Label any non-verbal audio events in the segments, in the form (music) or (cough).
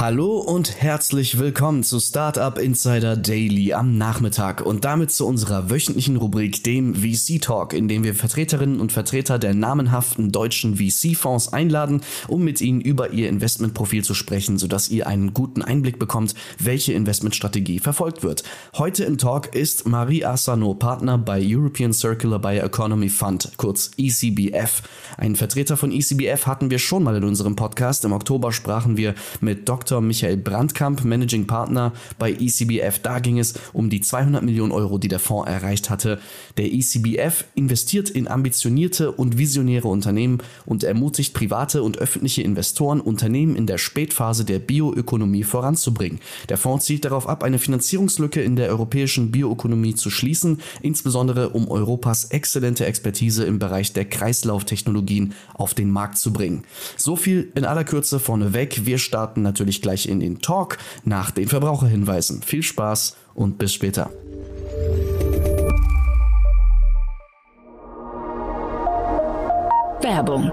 Hallo und herzlich willkommen zu Startup Insider Daily am Nachmittag und damit zu unserer wöchentlichen Rubrik, dem VC Talk, in dem wir Vertreterinnen und Vertreter der namenhaften deutschen VC-Fonds einladen, um mit ihnen über ihr Investmentprofil zu sprechen, sodass ihr einen guten Einblick bekommt, welche Investmentstrategie verfolgt wird. Heute im Talk ist Marie Asano, Partner bei European Circular Bioeconomy Fund, kurz ECBF. Einen Vertreter von ECBF hatten wir schon mal in unserem Podcast. Im Oktober sprachen wir mit Dr. Dr. Michael Brandkamp, Managing Partner bei ECBF. Da ging es um die 200 Millionen Euro, die der Fonds erreicht hatte. Der ECBF investiert in ambitionierte und visionäre Unternehmen und ermutigt private und öffentliche Investoren, Unternehmen in der Spätphase der Bioökonomie voranzubringen. Der Fonds zielt darauf ab, eine Finanzierungslücke in der europäischen Bioökonomie zu schließen, insbesondere um Europas exzellente Expertise im Bereich der Kreislauftechnologien auf den Markt zu bringen. So viel in aller Kürze vorneweg. Wir starten natürlich nämlich gleich in den Talk nach den Verbraucherhinweisen. Viel Spaß und bis später. Werbung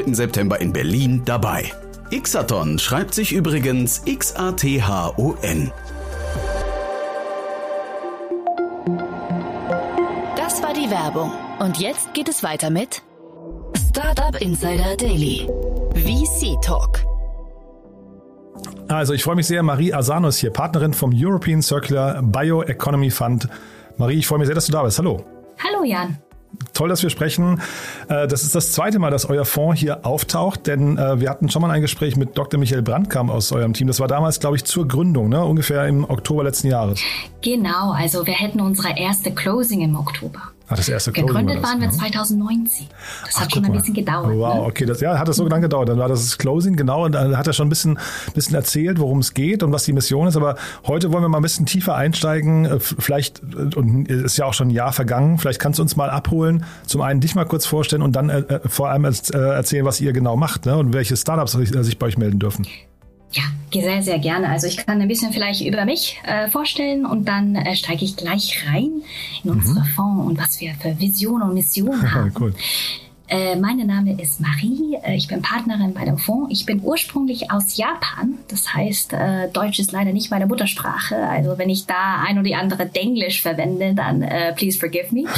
3. September in Berlin dabei. Xathon schreibt sich übrigens X-A-T-H-O-N. Das war die Werbung. Und jetzt geht es weiter mit Startup Insider Daily. VC Talk. Also ich freue mich sehr, Marie Asano ist hier, Partnerin vom European Circular Bioeconomy Fund. Marie, ich freue mich sehr, dass du da bist. Hallo. Hallo Jan toll, dass wir sprechen. Äh, das ist das zweite Mal, dass euer Fonds hier auftaucht, denn äh, wir hatten schon mal ein Gespräch mit Dr. Michael Brandkamp aus eurem Team. Das war damals, glaube ich, zur Gründung, ne? ungefähr im Oktober letzten Jahres. Genau, also wir hätten unsere erste Closing im Oktober. Ach, das erste Closing Gegründet war das, waren wir 2019. Ne? Das Ach, hat schon ein bisschen gedauert. Wow, ne? okay, das ja, hat das so lange gedauert. Dann war das, das Closing, genau, und dann hat er schon ein bisschen, bisschen erzählt, worum es geht und was die Mission ist. Aber heute wollen wir mal ein bisschen tiefer einsteigen. Äh, vielleicht, äh, und ist ja auch schon ein Jahr vergangen, vielleicht kannst du uns mal abholen. Zum einen dich mal kurz vorstellen und dann äh, äh vor allem äh, erzählen, was ihr genau macht ne? und welche Startups sich bei euch melden dürfen. Ja, sehr, sehr gerne. Also ich kann ein bisschen vielleicht über mich äh, vorstellen und dann äh, steige ich gleich rein in mhm. unsere Fonds und was wir für Vision und Mission (laughs) haben. cool. Äh, mein Name ist Marie, äh, ich bin Partnerin bei dem Fonds. Ich bin ursprünglich aus Japan, das heißt, äh, Deutsch ist leider nicht meine Muttersprache. Also wenn ich da ein oder die andere Denglisch verwende, dann äh, please forgive me. (laughs)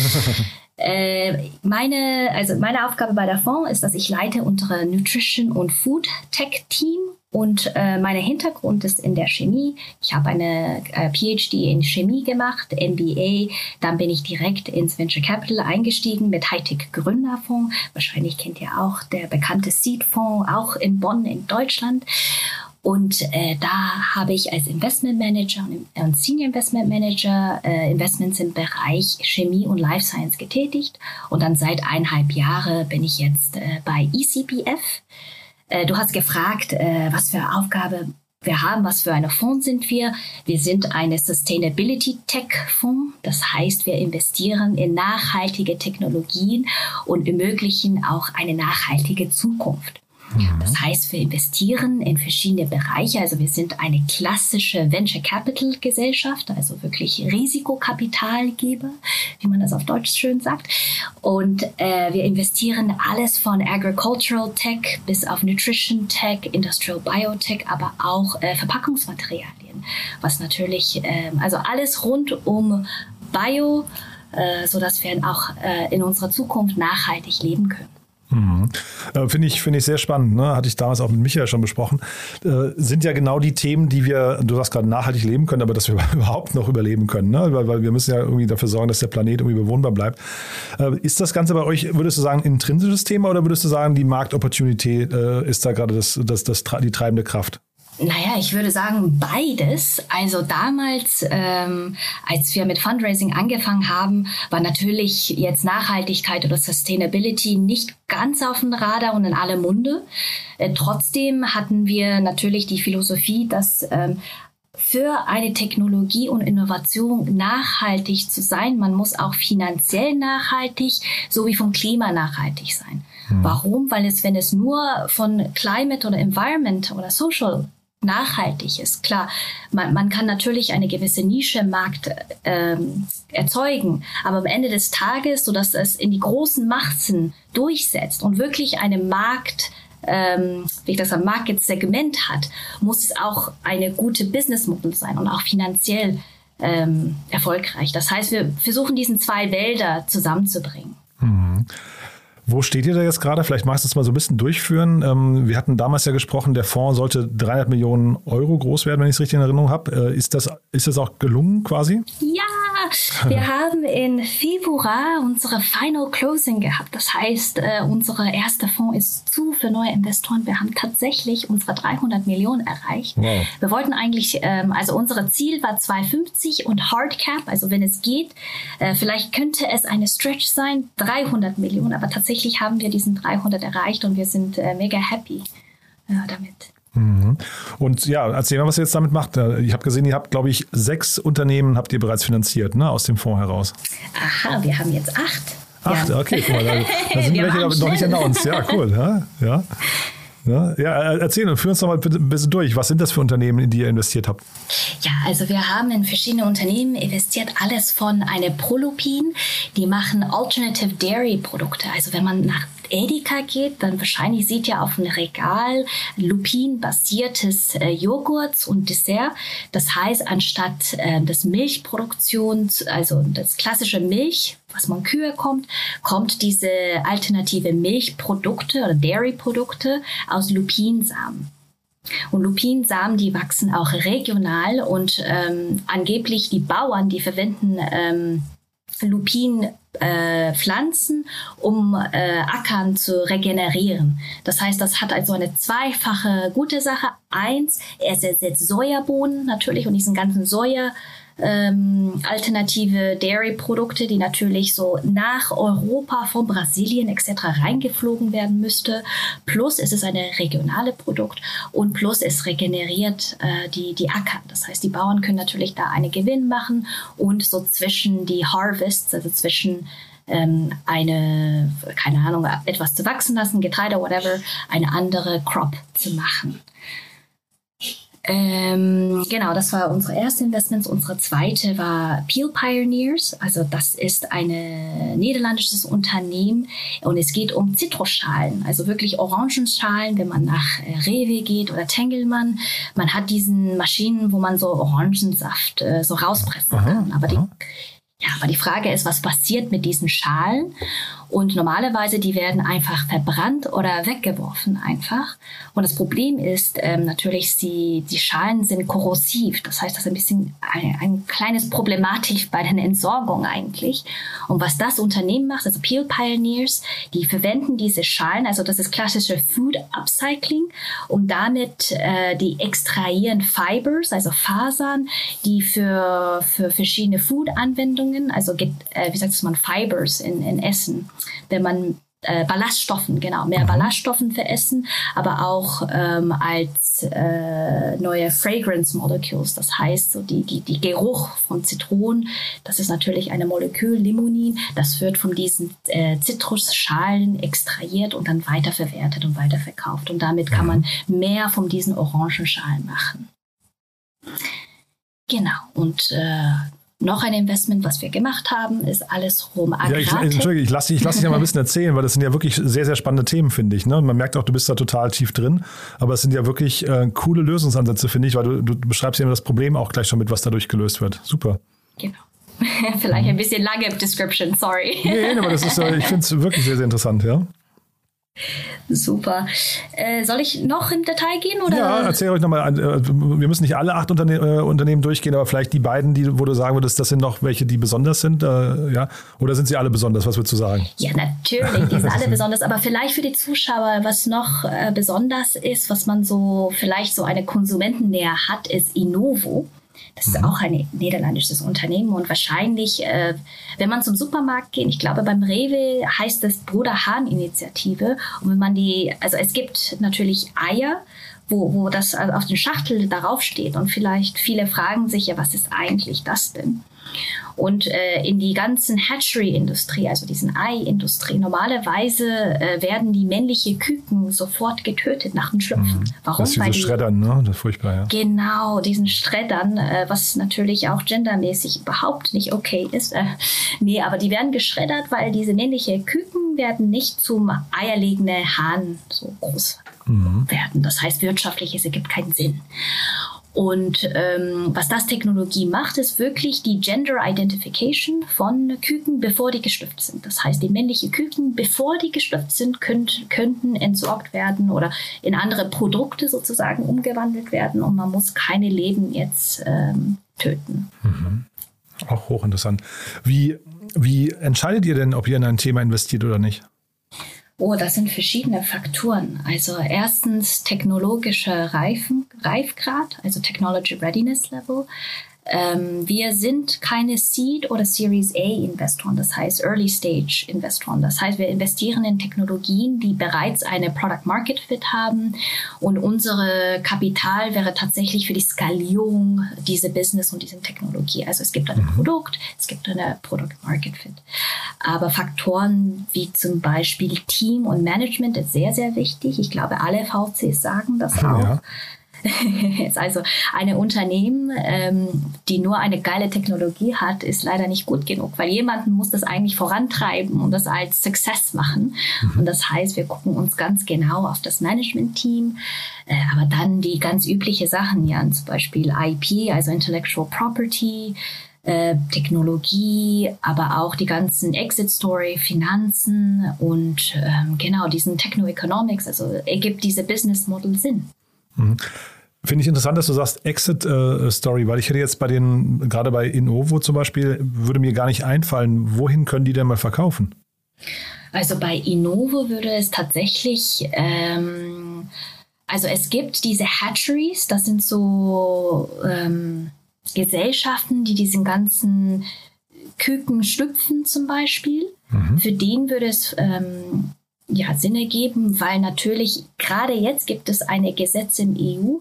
Äh, meine, also meine Aufgabe bei der Fonds ist, dass ich leite unsere Nutrition und Food Tech Team und äh, mein Hintergrund ist in der Chemie. Ich habe eine äh, PhD in Chemie gemacht, MBA. Dann bin ich direkt ins Venture Capital eingestiegen mit Hightech Gründerfonds. Wahrscheinlich kennt ihr auch der bekannte Seed Fonds, auch in Bonn in Deutschland. Und äh, da habe ich als Investment Manager und Senior Investment Manager äh, Investments im Bereich Chemie und Life Science getätigt. Und dann seit eineinhalb Jahren bin ich jetzt äh, bei ECPF. Äh, du hast gefragt, äh, was für Aufgabe wir haben, was für eine Fonds sind wir. Wir sind eine Sustainability Tech Fonds. Das heißt, wir investieren in nachhaltige Technologien und ermöglichen auch eine nachhaltige Zukunft. Mhm. Das heißt, wir investieren in verschiedene Bereiche. Also wir sind eine klassische Venture Capital Gesellschaft, also wirklich Risikokapitalgeber, wie man das auf Deutsch schön sagt. Und äh, wir investieren alles von Agricultural Tech bis auf Nutrition Tech, Industrial Biotech, aber auch äh, Verpackungsmaterialien, was natürlich, äh, also alles rund um Bio, äh, so dass wir auch äh, in unserer Zukunft nachhaltig leben können. Mhm. Äh, Finde ich, find ich sehr spannend. Ne? Hatte ich damals auch mit Michael schon besprochen. Äh, sind ja genau die Themen, die wir, du sagst gerade, nachhaltig leben können, aber dass wir (laughs) überhaupt noch überleben können. Ne? Weil, weil wir müssen ja irgendwie dafür sorgen, dass der Planet irgendwie bewohnbar bleibt. Äh, ist das Ganze bei euch, würdest du sagen, ein intrinsisches Thema oder würdest du sagen, die Marktopportunität äh, ist da gerade das, das, das, die treibende Kraft? Naja, ich würde sagen beides. Also damals, ähm, als wir mit Fundraising angefangen haben, war natürlich jetzt Nachhaltigkeit oder Sustainability nicht ganz auf dem Radar und in aller Munde. Äh, trotzdem hatten wir natürlich die Philosophie, dass ähm, für eine Technologie und Innovation nachhaltig zu sein, man muss auch finanziell nachhaltig sowie vom Klima nachhaltig sein. Hm. Warum? Weil es, wenn es nur von Climate oder Environment oder Social nachhaltig ist. Klar, man, man kann natürlich eine gewisse Nische im Markt ähm, erzeugen, aber am Ende des Tages, so dass es in die großen Massen durchsetzt und wirklich eine Markt ähm, wie ich das am Marketsegment hat, muss es auch eine gute Business Model sein und auch finanziell ähm, erfolgreich. Das heißt, wir versuchen diesen zwei Wälder zusammenzubringen. Mhm. Wo steht ihr da jetzt gerade? Vielleicht magst du es mal so ein bisschen durchführen. Ähm, wir hatten damals ja gesprochen, der Fonds sollte 300 Millionen Euro groß werden, wenn ich es richtig in Erinnerung habe. Äh, ist, das, ist das auch gelungen quasi? Ja, (laughs) wir haben in Februar unsere Final Closing gehabt. Das heißt, äh, unsere erste Fonds ist zu für neue Investoren. Wir haben tatsächlich unsere 300 Millionen erreicht. Wow. Wir wollten eigentlich, ähm, also unser Ziel war 250 und Hardcap, also wenn es geht, äh, vielleicht könnte es eine Stretch sein, 300 Millionen, aber tatsächlich haben wir diesen 300 erreicht und wir sind äh, mega happy äh, damit. Mhm. Und ja, erzähl mal, was ihr jetzt damit macht. Ich habe gesehen, ihr habt, glaube ich, sechs Unternehmen habt ihr bereits finanziert, ne, aus dem Fonds heraus. Aha, wir haben jetzt acht. Acht, ja. okay, guck mal, da, (laughs) da sind welche noch nicht announced. Ja, cool. Ja, ja. Ja, ja, erzähl und führ uns doch mal ein bisschen durch. Was sind das für Unternehmen, in die ihr investiert habt? Ja, also wir haben in verschiedene Unternehmen investiert. Alles von einer Prolupin, die machen Alternative Dairy Produkte. Also wenn man nach Edeka geht, dann wahrscheinlich sieht ihr auf dem Regal Lupin-basiertes äh, Joghurt und Dessert. Das heißt, anstatt äh, des Milchproduktions, also das klassische Milch, was man Kühe kommt, kommt diese alternative Milchprodukte oder Dairy-Produkte aus Lupinsamen. Und Lupinsamen, die wachsen auch regional und ähm, angeblich die Bauern, die verwenden ähm, Lupin äh, Pflanzen, um äh, Ackern zu regenerieren. Das heißt, das hat also eine zweifache gute Sache. Eins, es ersetzt Sojabohnen natürlich und diesen ganzen Soja ähm, alternative Dairy-Produkte, die natürlich so nach Europa von Brasilien etc. reingeflogen werden müsste. Plus es ist eine regionale Produkt und plus es regeneriert äh, die, die Acker. Das heißt, die Bauern können natürlich da einen Gewinn machen und so zwischen die Harvests, also zwischen ähm, eine, keine Ahnung, etwas zu wachsen lassen, Getreide, whatever, eine andere Crop zu machen. Ähm, genau, das war unsere erste Investment. Unsere zweite war Peel Pioneers. Also das ist ein niederländisches Unternehmen und es geht um Zitrusschalen, also wirklich Orangenschalen, wenn man nach äh, Rewe geht oder Tengelmann. Man hat diesen Maschinen, wo man so Orangensaft äh, so rauspressen aha, kann. Aber die, ja, aber die Frage ist, was passiert mit diesen Schalen? Und normalerweise, die werden einfach verbrannt oder weggeworfen einfach. Und das Problem ist ähm, natürlich, die, die Schalen sind korrosiv. Das heißt, das ist ein bisschen ein, ein kleines Problematik bei der Entsorgung eigentlich. Und was das Unternehmen macht, also Peel Pioneers, die verwenden diese Schalen, also das ist klassische Food Upcycling, um damit äh, die extrahieren Fibers, also Fasern, die für, für verschiedene Food-Anwendungen, also äh, wie sagt man, Fibers in, in Essen, wenn man äh, Ballaststoffen, genau, mehr mhm. Ballaststoffen veressen, aber auch ähm, als äh, neue Fragrance Molecules. Das heißt, so die, die, die Geruch von Zitronen, das ist natürlich eine Molekül, Limonin, das wird von diesen äh, Zitrusschalen extrahiert und dann weiterverwertet und weiterverkauft. Und damit kann man mhm. mehr von diesen Orangenschalen machen. Genau, und äh, noch ein Investment, was wir gemacht haben, ist alles rum Ja, ich, Entschuldige, ich lasse dich, lass dich ja mal ein bisschen erzählen, weil das sind ja wirklich sehr, sehr spannende Themen, finde ich. Ne? man merkt auch, du bist da total tief drin, aber es sind ja wirklich äh, coole Lösungsansätze, finde ich, weil du, du beschreibst ja immer das Problem auch gleich schon mit, was dadurch gelöst wird. Super. Genau. (laughs) Vielleicht ein bisschen lange Description, sorry. Nee, aber das ist, ich finde es wirklich sehr, sehr interessant, ja. Super. Äh, soll ich noch im Detail gehen? Oder? Ja, erzähl euch nochmal. Äh, wir müssen nicht alle acht Unterne äh, Unternehmen durchgehen, aber vielleicht die beiden, die, wo du sagen würdest, das sind noch welche, die besonders sind. Äh, ja? Oder sind sie alle besonders? Was würdest du sagen? Ja, natürlich, die sind alle besonders. Aber vielleicht für die Zuschauer, was noch äh, besonders ist, was man so vielleicht so eine Konsumentennähe hat, ist Innovo. Das ist mhm. auch ein niederländisches Unternehmen und wahrscheinlich, äh, wenn man zum Supermarkt geht, ich glaube beim Rewe heißt es Bruder Hahn Initiative und wenn man die, also es gibt natürlich Eier, wo, wo das auf den Schachtel darauf steht und vielleicht viele fragen sich ja, was ist eigentlich das denn? Und äh, in die ganzen Hatchery-Industrie, also diesen Ei-Industrie, normalerweise äh, werden die männliche Küken sofort getötet nach dem Schlüpfen. Mhm. Warum? Das Weil diese Schreddern, ne? Das ist furchtbar, ja. Genau, diesen Schreddern, äh, was natürlich auch gendermäßig überhaupt nicht okay ist. Äh, nee, aber die werden geschreddert, weil diese männliche Küken werden nicht zum eierlegenden Hahn so groß mhm. werden. Das heißt, wirtschaftlich, es ergibt keinen Sinn. Und ähm, was das Technologie macht, ist wirklich die Gender Identification von Küken, bevor die geschlüpft sind. Das heißt, die männliche Küken, bevor die geschlüpft sind, könnt, könnten entsorgt werden oder in andere Produkte sozusagen umgewandelt werden und man muss keine Leben jetzt ähm, töten. Mhm. Auch hochinteressant. Wie, wie entscheidet ihr denn, ob ihr in ein Thema investiert oder nicht? Oh, das sind verschiedene Faktoren. Also erstens technologischer Reifen, Reifgrad, also Technology Readiness Level. Ähm, wir sind keine Seed- oder Series A-Investoren, das heißt Early-Stage-Investoren. Das heißt, wir investieren in Technologien, die bereits eine Product-Market-Fit haben und unsere Kapital wäre tatsächlich für die Skalierung dieser Business und dieser Technologie. Also es gibt ein mhm. Produkt, es gibt eine Product-Market-Fit. Aber Faktoren wie zum Beispiel Team und Management ist sehr, sehr wichtig. Ich glaube, alle VCs sagen das auch. Ja (laughs) also eine Unternehmen, ähm, die nur eine geile Technologie hat, ist leider nicht gut genug, weil jemanden muss das eigentlich vorantreiben und das als Success machen. Mhm. Und das heißt, wir gucken uns ganz genau auf das Management-Team, äh, aber dann die ganz übliche Sachen, ja, zum Beispiel IP, also Intellectual Property, äh, Technologie, aber auch die ganzen Exit Story, Finanzen und ähm, genau diesen Techno-Economics, also ergibt diese Business Model Sinn. Mhm. Finde ich interessant, dass du sagst Exit äh, Story, weil ich hätte jetzt bei den, gerade bei Innovo zum Beispiel, würde mir gar nicht einfallen, wohin können die denn mal verkaufen? Also bei Innovo würde es tatsächlich, ähm, also es gibt diese Hatcheries, das sind so ähm, Gesellschaften, die diesen ganzen Küken schlüpfen zum Beispiel. Mhm. Für den würde es ähm, ja, Sinn ergeben, weil natürlich gerade jetzt gibt es eine Gesetz im EU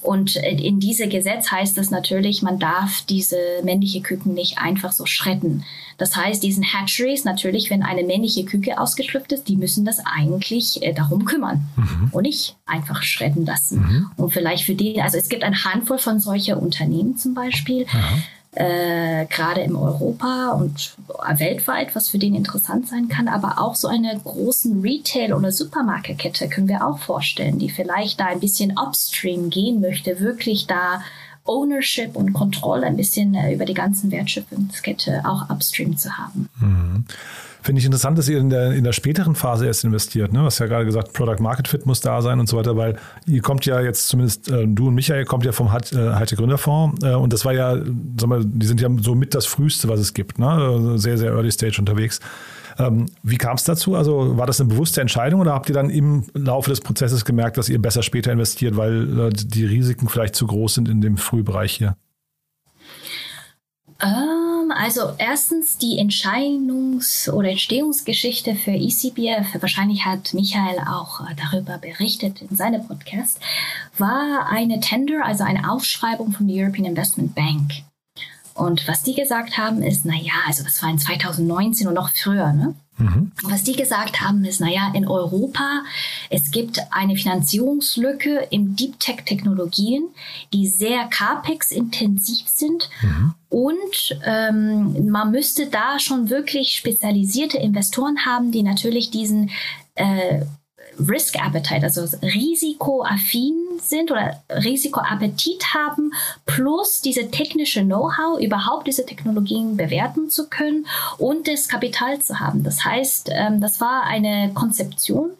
und in diesem Gesetz heißt es natürlich, man darf diese männliche Küken nicht einfach so schreddern. Das heißt, diesen Hatcheries natürlich, wenn eine männliche Küke ausgeschlüpft ist, die müssen das eigentlich äh, darum kümmern mhm. und nicht einfach schredden lassen. Mhm. Und vielleicht für die, also es gibt eine Handvoll von solchen Unternehmen zum Beispiel. Ja äh, gerade in Europa und weltweit, was für den interessant sein kann, aber auch so eine großen Retail- oder Supermarktkette können wir auch vorstellen, die vielleicht da ein bisschen upstream gehen möchte, wirklich da Ownership und Kontrolle ein bisschen äh, über die ganzen Wertschöpfungskette auch upstream zu haben. Mhm. Finde ich interessant, dass ihr in der, in der späteren Phase erst investiert. Ne? Du hast ja gerade gesagt, Product Market Fit muss da sein und so weiter, weil ihr kommt ja jetzt zumindest, äh, du und Michael kommt ja vom Heite Gründerfonds äh, und das war ja, sag mal, die sind ja so mit das Frühste, was es gibt. Ne? Also sehr, sehr early stage unterwegs. Ähm, wie kam es dazu? Also war das eine bewusste Entscheidung oder habt ihr dann im Laufe des Prozesses gemerkt, dass ihr besser später investiert, weil äh, die Risiken vielleicht zu groß sind in dem Frühbereich hier? Ähm, also erstens die Entscheidungs- oder Entstehungsgeschichte für ECBF, wahrscheinlich hat Michael auch äh, darüber berichtet in seinem Podcast, war eine Tender, also eine Aufschreibung von der European Investment Bank. Und was die gesagt haben ist, na ja, also das war in 2019 und noch früher, ne? Mhm. Was die gesagt haben, ist, naja, in Europa, es gibt eine Finanzierungslücke im Deep Tech Technologien, die sehr CAPEX-intensiv sind. Mhm. Und ähm, man müsste da schon wirklich spezialisierte Investoren haben, die natürlich diesen äh, Risk Appetite, also risikoaffin sind oder Risikoappetit haben, plus diese technische Know-how, überhaupt diese Technologien bewerten zu können und das Kapital zu haben. Das heißt, ähm, das war eine Konzeption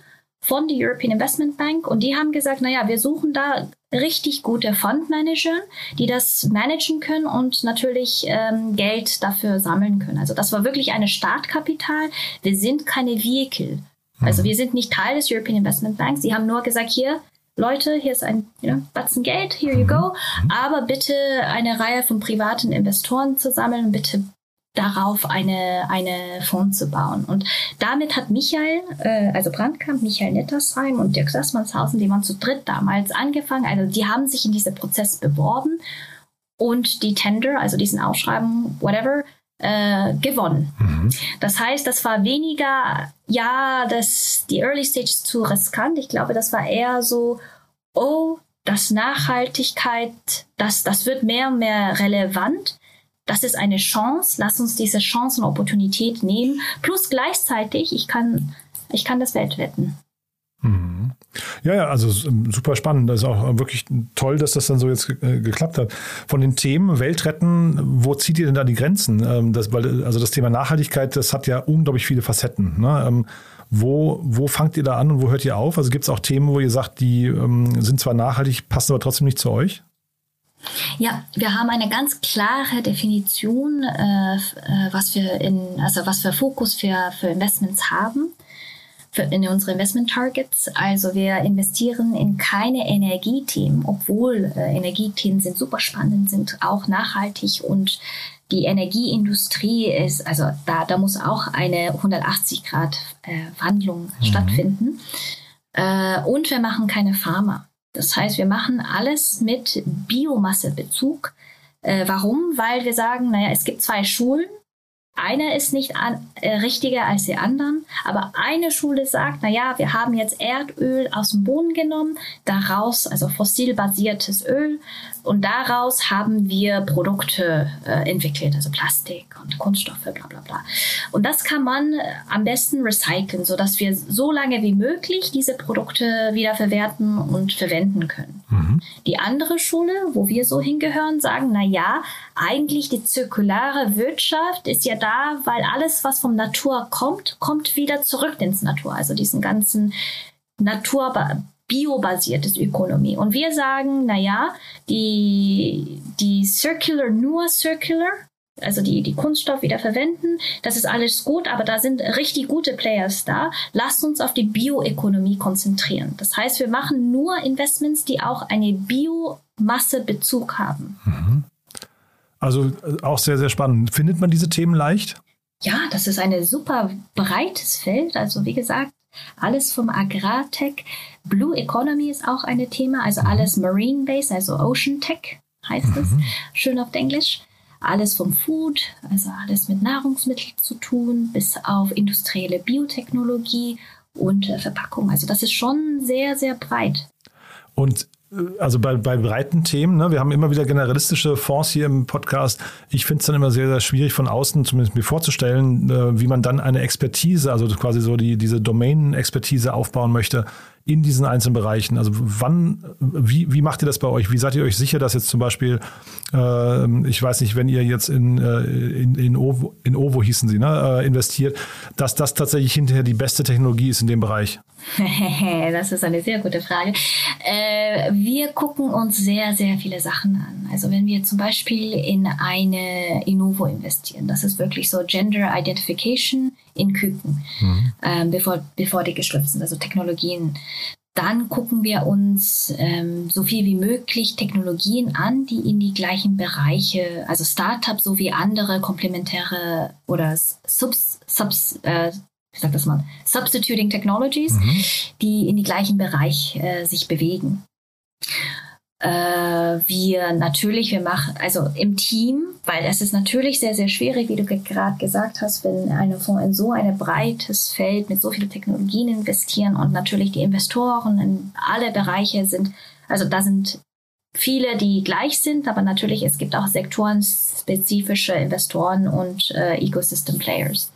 von der European Investment Bank und die haben gesagt, naja, wir suchen da richtig gute Fundmanager, die das managen können und natürlich ähm, Geld dafür sammeln können. Also das war wirklich eine Startkapital. Wir sind keine Vehicle. Also mhm. wir sind nicht Teil des European Investment Banks. Sie haben nur gesagt, hier, Leute, hier ist ein you know, Batzen Geld, here you go. Mhm. Aber bitte eine Reihe von privaten Investoren zu sammeln, bitte darauf eine, eine Fonds zu bauen. Und damit hat Michael, äh, also Brandkamp, Michael Nettersheim und Dirk Sassmannshausen, die waren zu dritt damals angefangen. Also die haben sich in diesem Prozess beworben und die Tender, also diesen Ausschreiben, whatever, äh, gewonnen. Mhm. Das heißt, das war weniger, ja, das, die Early Stage zu riskant. Ich glaube, das war eher so, oh, das Nachhaltigkeit, das, das wird mehr und mehr relevant. Das ist eine Chance. Lass uns diese Chance und Opportunität nehmen. Plus gleichzeitig, ich kann, ich kann das Welt wetten. Mhm. Ja, ja, also super spannend. Das ist auch wirklich toll, dass das dann so jetzt äh, geklappt hat. Von den Themen Weltretten, wo zieht ihr denn da die Grenzen? Ähm, das, weil, also das Thema Nachhaltigkeit, das hat ja unglaublich viele Facetten. Ne? Ähm, wo, wo fangt ihr da an und wo hört ihr auf? Also gibt es auch Themen, wo ihr sagt, die ähm, sind zwar nachhaltig, passen aber trotzdem nicht zu euch? Ja, wir haben eine ganz klare Definition, äh, äh was wir in, also was wir Fokus für, für Investments haben in unsere Investment Targets. Also wir investieren in keine Energiethemen, obwohl äh, Energiethemen sind super spannend, sind auch nachhaltig und die Energieindustrie ist, also da, da muss auch eine 180 Grad äh, Wandlung mhm. stattfinden. Äh, und wir machen keine Pharma. Das heißt, wir machen alles mit Biomassebezug. Äh, warum? Weil wir sagen, naja, es gibt zwei Schulen einer ist nicht an, äh, richtiger als die anderen, aber eine Schule sagt, na ja, wir haben jetzt Erdöl aus dem Boden genommen, daraus, also fossilbasiertes Öl, und daraus haben wir Produkte äh, entwickelt, also Plastik und Kunststoffe, bla bla bla. Und das kann man äh, am besten recyceln, sodass wir so lange wie möglich diese Produkte wieder verwerten und verwenden können. Mhm. Die andere Schule, wo wir so hingehören, sagen, na ja, eigentlich die zirkulare Wirtschaft ist ja da, weil alles, was vom Natur kommt, kommt wieder zurück ins Natur. Also diesen ganzen Natur biobasiertes Ökonomie. Und wir sagen, na ja, die, die Circular, nur Circular, also die, die Kunststoff wieder verwenden, das ist alles gut, aber da sind richtig gute Players da. Lasst uns auf die Bioökonomie konzentrieren. Das heißt, wir machen nur Investments, die auch eine Biomassebezug haben. Mhm. Also äh, auch sehr, sehr spannend. Findet man diese Themen leicht? Ja, das ist ein super breites Feld. Also wie gesagt, alles vom Agrartech. Blue Economy ist auch ein Thema, also mhm. alles Marine Base, also Ocean Tech heißt es, mhm. schön auf Englisch. Alles vom Food, also alles mit Nahrungsmitteln zu tun, bis auf industrielle Biotechnologie und äh, Verpackung. Also das ist schon sehr, sehr breit. Und also bei, bei breiten Themen, ne, wir haben immer wieder generalistische Fonds hier im Podcast. Ich finde es dann immer sehr, sehr schwierig von außen zumindest mir vorzustellen, äh, wie man dann eine Expertise, also quasi so die, diese Domain-Expertise aufbauen möchte in diesen einzelnen Bereichen? Also wann, wie, wie macht ihr das bei euch? Wie seid ihr euch sicher, dass jetzt zum Beispiel, äh, ich weiß nicht, wenn ihr jetzt in, äh, in, in, Ovo, in Ovo hießen sie, ne, äh, investiert, dass das tatsächlich hinterher die beste Technologie ist in dem Bereich? (laughs) das ist eine sehr gute Frage. Äh, wir gucken uns sehr, sehr viele Sachen an. Also wenn wir zum Beispiel in eine Innovo investieren, das ist wirklich so Gender Identification in Küken, mhm. ähm, bevor, bevor die geschlüpft sind, also Technologien. Dann gucken wir uns ähm, so viel wie möglich Technologien an, die in die gleichen Bereiche, also Startups sowie andere komplementäre oder Subs, Subs, äh, wie sagt das mal, Substituting Technologies, mhm. die in die gleichen Bereich äh, sich bewegen wir natürlich, wir machen, also im Team, weil es ist natürlich sehr, sehr schwierig, wie du gerade gesagt hast, wenn eine Fonds in so ein breites Feld mit so vielen Technologien investieren und natürlich die Investoren in alle Bereiche sind, also da sind viele, die gleich sind, aber natürlich es gibt auch sektorenspezifische Investoren und äh, Ecosystem Players.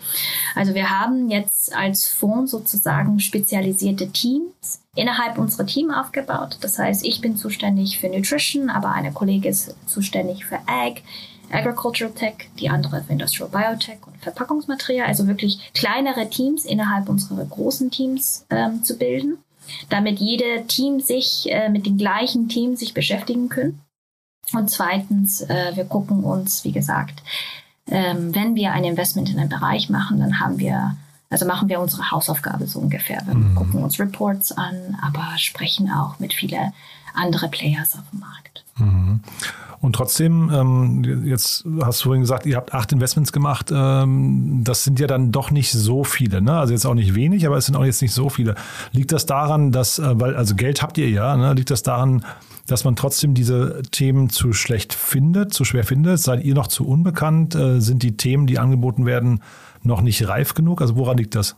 Also wir haben jetzt als Fonds sozusagen spezialisierte Teams innerhalb unserer Team aufgebaut. Das heißt, ich bin zuständig für Nutrition, aber eine Kollegin ist zuständig für Ag, Agricultural Tech, die andere für Industrial Biotech und Verpackungsmaterial, also wirklich kleinere Teams innerhalb unserer großen Teams ähm, zu bilden, damit jede Team sich äh, mit den gleichen Themen sich beschäftigen können. Und zweitens, äh, wir gucken uns, wie gesagt, ähm, wenn wir ein Investment in einen Bereich machen, dann haben wir also machen wir unsere Hausaufgabe so ungefähr. Wir mhm. gucken uns Reports an, aber sprechen auch mit vielen anderen Players auf dem Markt. Mhm. Und trotzdem, ähm, jetzt hast du vorhin gesagt, ihr habt acht Investments gemacht. Ähm, das sind ja dann doch nicht so viele. Ne? Also jetzt auch nicht wenig, aber es sind auch jetzt nicht so viele. Liegt das daran, dass, äh, weil, also Geld habt ihr ja, ne? liegt das daran, dass man trotzdem diese Themen zu schlecht findet, zu schwer findet? Seid ihr noch zu unbekannt? Äh, sind die Themen, die angeboten werden, noch nicht reif genug? Also woran liegt das?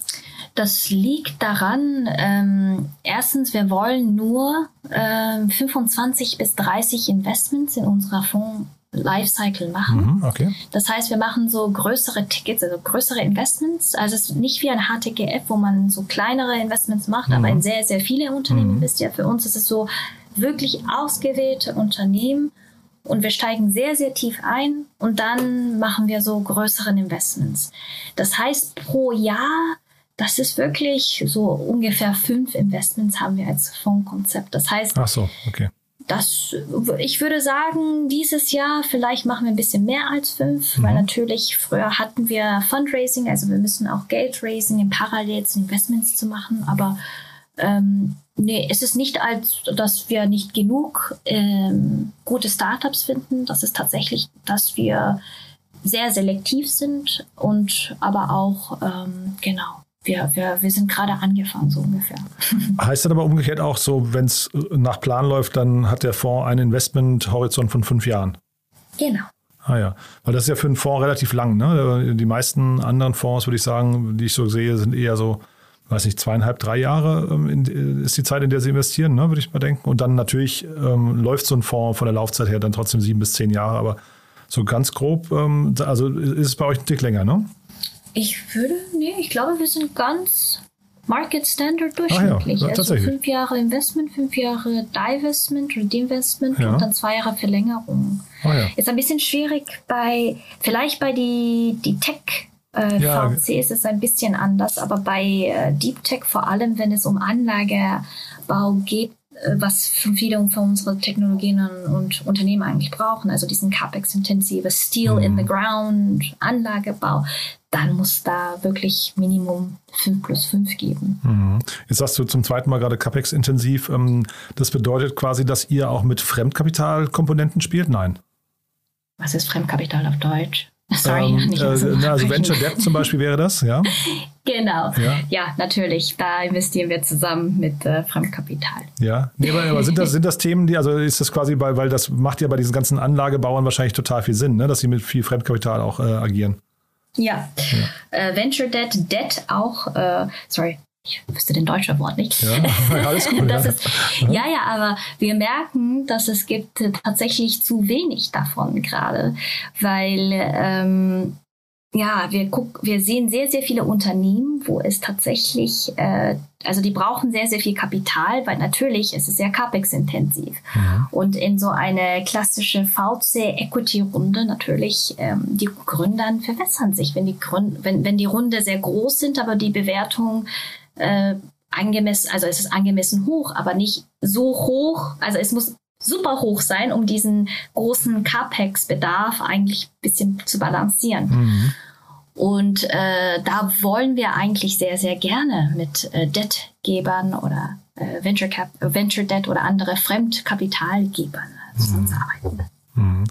Das liegt daran, ähm, erstens, wir wollen nur äh, 25 bis 30 Investments in unserer Fonds Lifecycle machen. Mhm, okay. Das heißt, wir machen so größere Tickets, also größere Investments. Also es ist nicht wie ein HTGF, wo man so kleinere Investments macht, mhm. aber in sehr, sehr viele Unternehmen mhm. investiert. Für uns ist es so wirklich ausgewählte Unternehmen und wir steigen sehr, sehr tief ein und dann machen wir so größeren Investments. Das heißt, pro Jahr, das ist wirklich so ungefähr fünf Investments haben wir als Fondskonzept. Das heißt, Ach so, okay. Das, ich würde sagen, dieses Jahr vielleicht machen wir ein bisschen mehr als fünf, mhm. weil natürlich früher hatten wir Fundraising, also wir müssen auch Geld raisen, in parallel zu Investments zu machen, aber ähm, nee, es ist nicht als, dass wir nicht genug ähm, gute Startups finden. Das ist tatsächlich, dass wir sehr selektiv sind und aber auch, ähm, genau, wir, wir, wir sind gerade angefangen, so ungefähr. (laughs) Heißt das aber umgekehrt auch so, wenn es nach Plan läuft, dann hat der Fonds einen Investmenthorizont von fünf Jahren? Genau. Ah ja, weil das ist ja für einen Fonds relativ lang. Ne? Die meisten anderen Fonds, würde ich sagen, die ich so sehe, sind eher so weiß nicht, zweieinhalb, drei Jahre ähm, in, ist die Zeit, in der sie investieren, ne, würde ich mal denken. Und dann natürlich ähm, läuft so ein Fonds von der Laufzeit her dann trotzdem sieben bis zehn Jahre, aber so ganz grob, ähm, also ist es bei euch ein Tick länger, ne? Ich würde, nee, ich glaube, wir sind ganz Market Standard durchschnittlich. Ah, ja, also fünf Jahre Investment, fünf Jahre Divestment oder Divestment ja. und dann zwei Jahre Verlängerung. Ah, ja. Ist ein bisschen schwierig bei, vielleicht bei die, die Tech- äh, ja. VC ist es ein bisschen anders, aber bei äh, Deep Tech, vor allem wenn es um Anlagebau geht, äh, was viele von unseren Technologien und Unternehmen eigentlich brauchen, also diesen CapEx-intensive Steel mhm. in the Ground, Anlagebau, dann muss da wirklich Minimum 5 plus 5 geben. Mhm. Jetzt sagst du zum zweiten Mal gerade CapEx-intensiv. Ähm, das bedeutet quasi, dass ihr auch mit Fremdkapitalkomponenten spielt? Nein. Was ist Fremdkapital auf Deutsch? (laughs) Sorry, ähm, nicht äh, so also Venture Debt zum Beispiel wäre das, ja? (laughs) Genau, ja. ja, natürlich. Da investieren wir zusammen mit äh, Fremdkapital. Ja, nee, aber, aber, sind, das, (laughs) sind das Themen, die, also ist das quasi, bei, weil das macht ja bei diesen ganzen Anlagebauern wahrscheinlich total viel Sinn, ne? dass sie mit viel Fremdkapital auch äh, agieren. Ja, ja. Äh, Venture Debt, Debt auch, äh, sorry, ich wüsste den deutschen Wort nicht. Ja, (laughs) alles gut. (laughs) das ist, ja, ja, aber wir merken, dass es gibt tatsächlich zu wenig davon gerade, weil ähm, ja, wir gucken, wir sehen sehr, sehr viele Unternehmen, wo es tatsächlich, äh, also die brauchen sehr, sehr viel Kapital, weil natürlich ist es sehr capex-intensiv. Ja. Und in so eine klassische VC-Equity-Runde natürlich, ähm, die Gründer verwässern sich, wenn die Gründ wenn, wenn die Runde sehr groß sind, aber die Bewertung äh, angemessen, also es ist angemessen hoch, aber nicht so hoch. Also es muss super hoch sein, um diesen großen CAPEX-Bedarf eigentlich ein bisschen zu balancieren. Mhm. Und äh, da wollen wir eigentlich sehr, sehr gerne mit äh, Debtgebern oder äh, Venture, Cap Venture Debt oder andere Fremdkapitalgebern zusammenarbeiten. Mhm.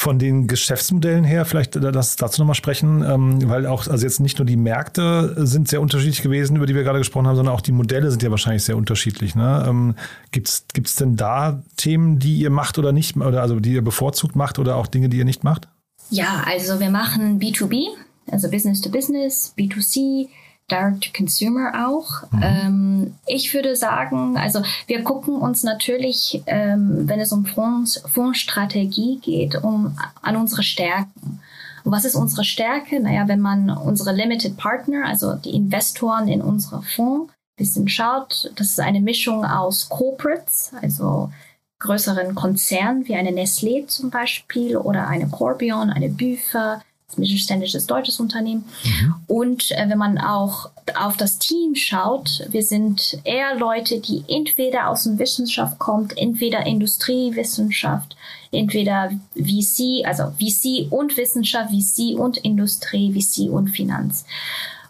Von den Geschäftsmodellen her, vielleicht äh, lass dazu nochmal sprechen, ähm, weil auch, also jetzt nicht nur die Märkte sind sehr unterschiedlich gewesen, über die wir gerade gesprochen haben, sondern auch die Modelle sind ja wahrscheinlich sehr unterschiedlich. Ne? Ähm, Gibt es denn da Themen, die ihr macht oder nicht, oder also die ihr bevorzugt macht oder auch Dinge, die ihr nicht macht? Ja, also wir machen B2B, also Business to Business, B2C, Direct-to-Consumer auch. Mhm. Ähm, ich würde sagen, also wir gucken uns natürlich, ähm, wenn es um Fonds, Fondsstrategie geht, um an unsere Stärken. Und was ist unsere Stärke? Naja, wenn man unsere Limited Partner, also die Investoren in unsere Fonds, bisschen schaut, das ist eine Mischung aus Corporates, also größeren Konzernen wie eine Nestlé zum Beispiel oder eine Corbion, eine Büfer, mittelständisches deutsches Unternehmen. Mhm. Und äh, wenn man auch auf das Team schaut, wir sind eher Leute, die entweder aus der Wissenschaft kommt, entweder Industriewissenschaft, entweder VC, also VC und Wissenschaft, VC und Industrie, VC und Finanz.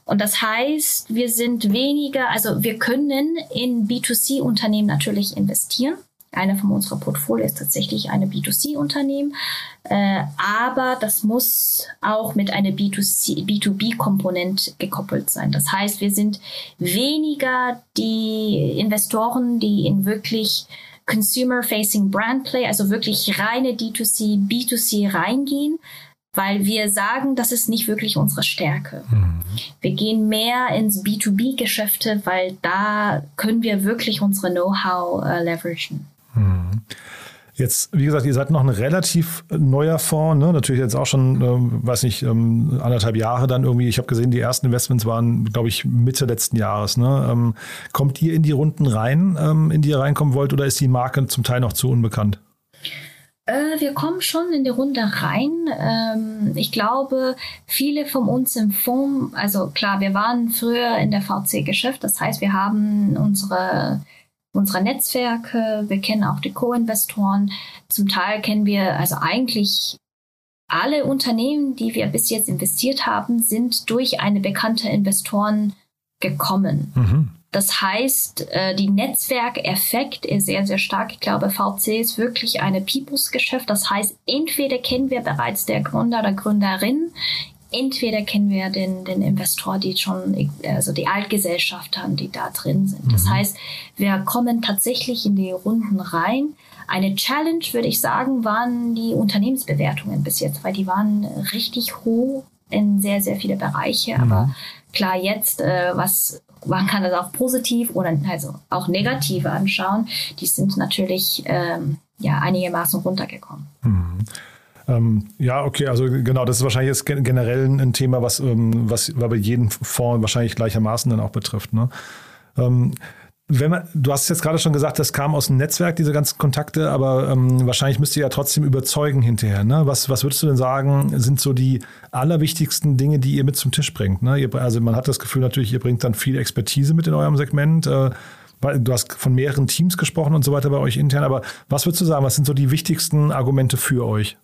Und das heißt, wir sind weniger, also wir können in B2C-Unternehmen natürlich investieren. Einer von unserer Portfolio ist tatsächlich eine B2C-Unternehmen, äh, aber das muss auch mit einer B2C, B2B-Komponent gekoppelt sein. Das heißt, wir sind weniger die Investoren, die in wirklich Consumer-Facing Brand Play, also wirklich reine D2C, B2C reingehen, weil wir sagen, das ist nicht wirklich unsere Stärke. Mhm. Wir gehen mehr ins B2B-Geschäfte, weil da können wir wirklich unsere Know-how äh, leveragen. Mhm. Jetzt, wie gesagt, ihr seid noch ein relativ neuer Fonds, ne? natürlich jetzt auch schon, ähm, weiß nicht, ähm, anderthalb Jahre dann irgendwie. Ich habe gesehen, die ersten Investments waren, glaube ich, Mitte letzten Jahres. Ne? Ähm, kommt ihr in die Runden rein, ähm, in die ihr reinkommen wollt, oder ist die Marke zum Teil noch zu unbekannt? Äh, wir kommen schon in die Runde rein. Ähm, ich glaube, viele von uns im Fonds, also klar, wir waren früher in der VC-Geschäft, das heißt, wir haben unsere unsere Netzwerke, wir kennen auch die Co-Investoren. Zum Teil kennen wir also eigentlich alle Unternehmen, die wir bis jetzt investiert haben, sind durch eine bekannte Investoren gekommen. Mhm. Das heißt, äh, die Netzwerkeffekt ist sehr, sehr stark. Ich glaube, VC ist wirklich eine Peoples-Geschäft. Das heißt, entweder kennen wir bereits der Gründer oder Gründerin, entweder kennen wir den, den Investor, die schon, also die Altgesellschaft haben, die da drin sind. Das mhm. heißt, wir kommen tatsächlich in die Runden rein. Eine Challenge, würde ich sagen, waren die Unternehmensbewertungen bis jetzt, weil die waren richtig hoch in sehr, sehr viele Bereiche. Mhm. Aber klar, jetzt, äh, was man kann das auch positiv oder also auch negativ anschauen. Die sind natürlich ähm, ja einigermaßen runtergekommen. Mhm. Ähm, ja, okay, also genau, das ist wahrscheinlich jetzt generell ein Thema, was, ähm, was bei jedem Fonds wahrscheinlich gleichermaßen dann auch betrifft. Ne? Ähm, wenn man, du hast jetzt gerade schon gesagt, das kam aus dem Netzwerk, diese ganzen Kontakte, aber ähm, wahrscheinlich müsst ihr ja trotzdem überzeugen hinterher. Ne? Was, was würdest du denn sagen, sind so die allerwichtigsten Dinge, die ihr mit zum Tisch bringt? Ne? Ihr, also man hat das Gefühl natürlich, ihr bringt dann viel Expertise mit in eurem Segment. Äh, du hast von mehreren Teams gesprochen und so weiter bei euch intern, aber was würdest du sagen, was sind so die wichtigsten Argumente für euch?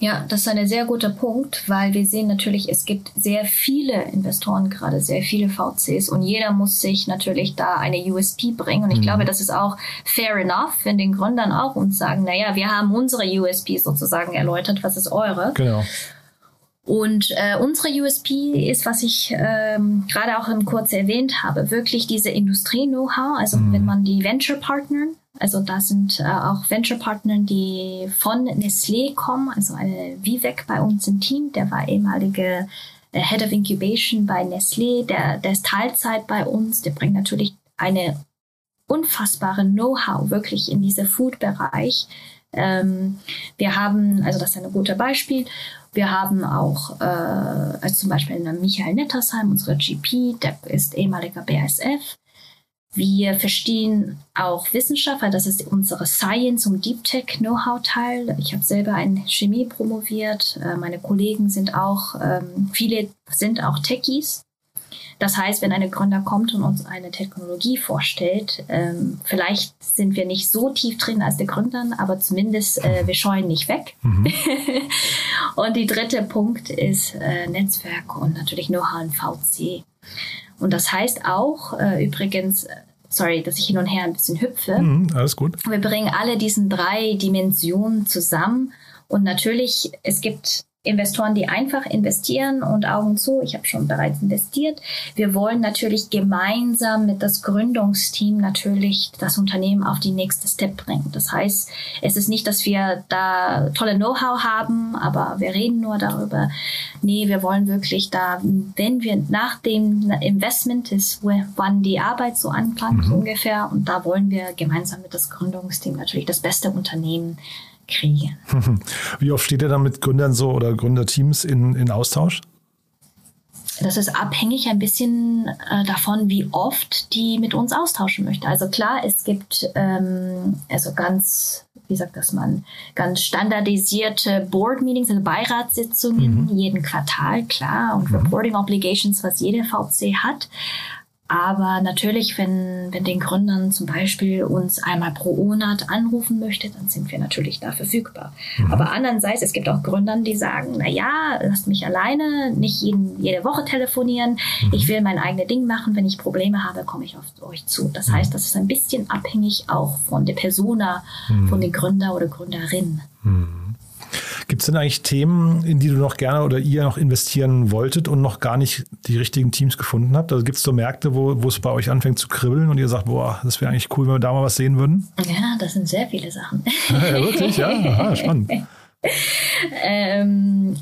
Ja, das ist ein sehr guter Punkt, weil wir sehen natürlich, es gibt sehr viele Investoren gerade, sehr viele VCs und jeder muss sich natürlich da eine USP bringen. Und ich mhm. glaube, das ist auch fair enough, wenn den Gründern auch uns sagen, naja, wir haben unsere USP sozusagen erläutert, was ist eure? Genau. Und äh, unsere USP ist, was ich ähm, gerade auch im Kurz erwähnt habe, wirklich diese Industrie-Know-how. Also mhm. wenn man die Venture-Partner also da sind äh, auch Venture-Partner, die von Nestlé kommen, also eine Vivek bei uns im Team, der war ehemalige äh, Head of Incubation bei Nestlé, der, der ist Teilzeit bei uns, der bringt natürlich eine unfassbare Know-how wirklich in dieser Food-Bereich. Ähm, wir haben, also das ist ein gutes Beispiel, wir haben auch, äh, also zum Beispiel Michael Nettersheim, unsere GP, der ist ehemaliger BASF. Wir verstehen auch Wissenschaft, weil das ist unsere Science- und Deep Tech Know-how-Teil. Ich habe selber in Chemie promoviert. Äh, meine Kollegen sind auch, ähm, viele sind auch Techies. Das heißt, wenn eine Gründer kommt und uns eine Technologie vorstellt, ähm, vielleicht sind wir nicht so tief drin als die Gründer, aber zumindest äh, wir scheuen nicht weg. Mhm. (laughs) und die dritte Punkt ist äh, Netzwerk und natürlich Know-how in VC. Und das heißt auch, äh, übrigens, äh, sorry, dass ich hin und her ein bisschen hüpfe. Mhm, alles gut. Wir bringen alle diesen drei Dimensionen zusammen. Und natürlich, es gibt Investoren, die einfach investieren und Augen zu, ich habe schon bereits investiert. Wir wollen natürlich gemeinsam mit das Gründungsteam natürlich das Unternehmen auf die nächste Step bringen. Das heißt, es ist nicht, dass wir da tolle Know-how haben, aber wir reden nur darüber. Nee, wir wollen wirklich da, wenn wir nach dem Investment ist, wann die Arbeit so anfängt mhm. ungefähr, und da wollen wir gemeinsam mit das Gründungsteam natürlich das beste Unternehmen kriege. (laughs) Wie oft steht ihr dann mit Gründern so oder Gründerteams in, in Austausch? das ist abhängig ein bisschen äh, davon, wie oft die mit uns austauschen möchte. Also klar, es gibt ähm, also ganz, wie sagt das man, ganz standardisierte Board Meetings, also Beiratssitzungen mhm. jeden Quartal, klar, und mhm. Reporting Obligations, was jede VC hat. Aber natürlich, wenn, wenn den Gründern zum Beispiel uns einmal pro Monat anrufen möchte, dann sind wir natürlich da verfügbar. Mhm. Aber andererseits, es gibt auch Gründern, die sagen, na ja, lasst mich alleine, nicht jeden, jede Woche telefonieren. Mhm. Ich will mein eigenes Ding machen. Wenn ich Probleme habe, komme ich auf euch zu. Das mhm. heißt, das ist ein bisschen abhängig auch von der Persona, mhm. von den Gründer oder Gründerin. Gibt es denn eigentlich Themen, in die du noch gerne oder ihr noch investieren wolltet und noch gar nicht die richtigen Teams gefunden habt? Also gibt es so Märkte, wo, wo es bei euch anfängt zu kribbeln und ihr sagt, boah, das wäre eigentlich cool, wenn wir da mal was sehen würden? Ja, das sind sehr viele Sachen. ja, wirklich? Ja, Aha, spannend. (laughs) ähm,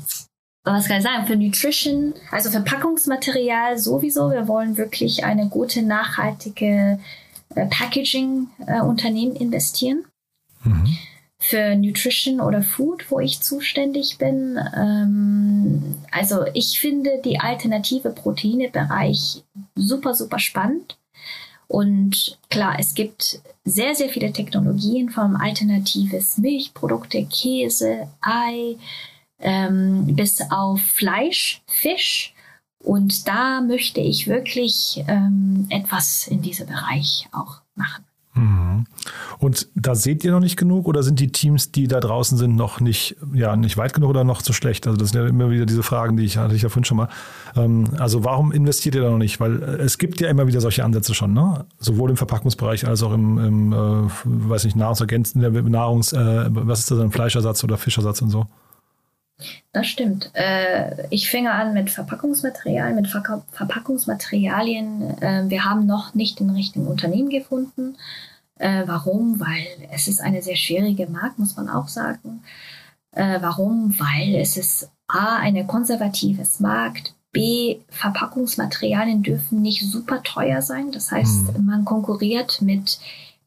was kann ich sagen, für Nutrition, also Verpackungsmaterial sowieso. Wir wollen wirklich eine gute, nachhaltige äh, Packaging-Unternehmen äh, investieren. Mhm für Nutrition oder Food, wo ich zuständig bin. Ähm, also ich finde die alternative Proteinebereich super, super spannend. Und klar, es gibt sehr, sehr viele Technologien von alternatives Milchprodukte, Käse, Ei, ähm, bis auf Fleisch, Fisch. Und da möchte ich wirklich ähm, etwas in diesem Bereich auch machen. Mhm. Und da seht ihr noch nicht genug oder sind die Teams, die da draußen sind, noch nicht, ja, nicht weit genug oder noch zu schlecht? Also das sind ja immer wieder diese Fragen, die ich hatte ich ja vorhin schon mal. Ähm, also warum investiert ihr da noch nicht? Weil äh, es gibt ja immer wieder solche Ansätze schon, ne? Sowohl im Verpackungsbereich als auch im, im äh, weiß nicht, Nahrungsergänzenden, Nahrungs, äh, was ist das denn, Fleischersatz oder Fischersatz und so? Das stimmt. Äh, ich fange an mit Verpackungsmaterialien, mit Verpackungsmaterialien. Äh, wir haben noch nicht den richtigen Unternehmen gefunden. Äh, warum? Weil es ist eine sehr schwierige Markt, muss man auch sagen. warum? Weil es ist A, eine konservatives Markt, B, Verpackungsmaterialien dürfen nicht super teuer sein. Das heißt, mhm. man konkurriert mit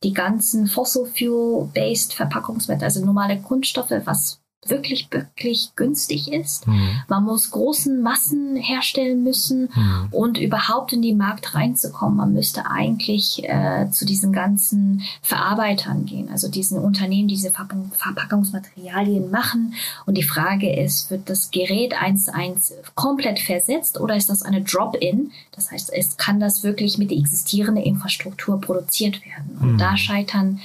die ganzen Fossil Fuel-based Verpackungsmaterialien, also normale Kunststoffe, was wirklich, wirklich günstig ist. Mhm. Man muss großen Massen herstellen müssen mhm. und überhaupt in den Markt reinzukommen. Man müsste eigentlich äh, zu diesen ganzen Verarbeitern gehen, also diesen Unternehmen, die diese Verpackungsmaterialien machen. Und die Frage ist, wird das Gerät eins zu eins komplett versetzt oder ist das eine Drop-in? Das heißt, es kann das wirklich mit der existierenden Infrastruktur produziert werden. Und mhm. da scheitern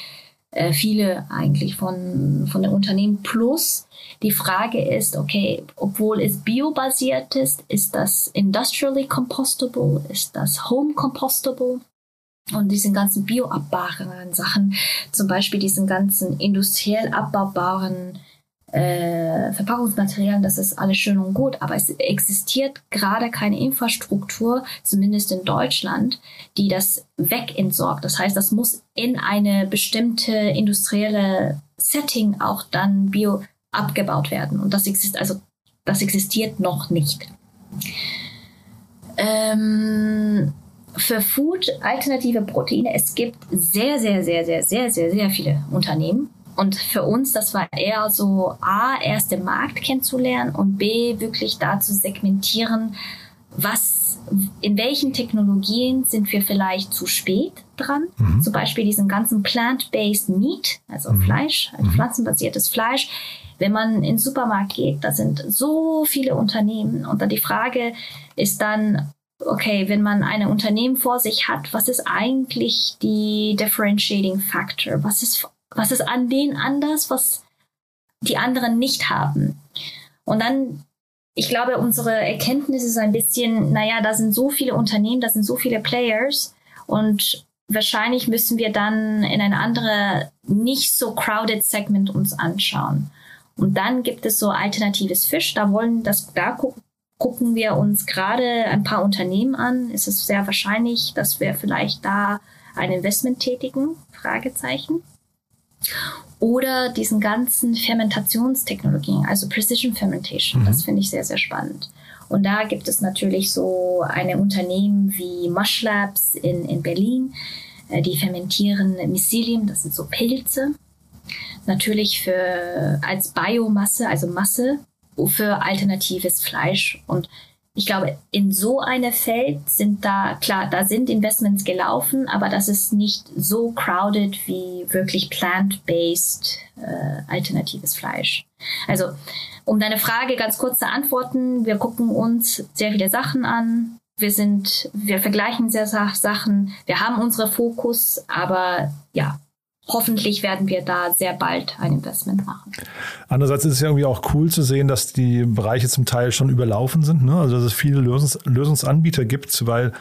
äh, viele eigentlich von, von den Unternehmen. Plus die Frage ist, okay, obwohl es biobasiert ist, ist das industrially compostable, ist das home compostable? Und diesen ganzen bioabbaubaren Sachen, zum Beispiel diesen ganzen industriell abbaubaren äh, Verpackungsmaterialien, das ist alles schön und gut, aber es existiert gerade keine Infrastruktur, zumindest in Deutschland, die das wegentsorgt. Das heißt, das muss in eine bestimmte industrielle Setting auch dann bio abgebaut werden. Und das existiert, also das existiert noch nicht. Ähm, für Food alternative Proteine, es gibt sehr, sehr, sehr, sehr, sehr, sehr, sehr viele Unternehmen, und für uns, das war eher so A, erst den Markt kennenzulernen und B, wirklich da zu segmentieren, was, in welchen Technologien sind wir vielleicht zu spät dran? Mhm. Zum Beispiel diesen ganzen plant-based Meat, also mhm. Fleisch, ein mhm. pflanzenbasiertes Fleisch. Wenn man in den Supermarkt geht, da sind so viele Unternehmen und dann die Frage ist dann, okay, wenn man ein Unternehmen vor sich hat, was ist eigentlich die differentiating factor? Was ist was ist an denen anders, was die anderen nicht haben? Und dann, ich glaube, unsere Erkenntnis ist ein bisschen, naja, da sind so viele Unternehmen, da sind so viele Players und wahrscheinlich müssen wir dann in ein anderes, nicht so crowded Segment uns anschauen. Und dann gibt es so alternatives Fisch. Da wollen das, da gucken, gucken wir uns gerade ein paar Unternehmen an. Es ist sehr wahrscheinlich, dass wir vielleicht da ein Investment tätigen? Fragezeichen oder diesen ganzen Fermentationstechnologien, also Precision Fermentation. Mhm. Das finde ich sehr, sehr spannend. Und da gibt es natürlich so eine Unternehmen wie Mush Labs in, in Berlin, äh, die fermentieren Mycelium, das sind so Pilze. Natürlich für, als Biomasse, also Masse für alternatives Fleisch. Und ich glaube, in so einem Feld sind da, klar, da sind Investments gelaufen, aber das ist nicht so crowded wie wirklich plant-based äh, alternatives Fleisch. Also, um deine Frage ganz kurz zu antworten, wir gucken uns sehr viele Sachen an. Wir sind, wir vergleichen sehr Sachen. Wir haben unsere Fokus, aber ja, hoffentlich werden wir da sehr bald ein Investment machen. Andererseits ist es ja irgendwie auch cool zu sehen, dass die Bereiche zum Teil schon überlaufen sind. Ne? Also dass es viele Lösungs Lösungsanbieter gibt, weil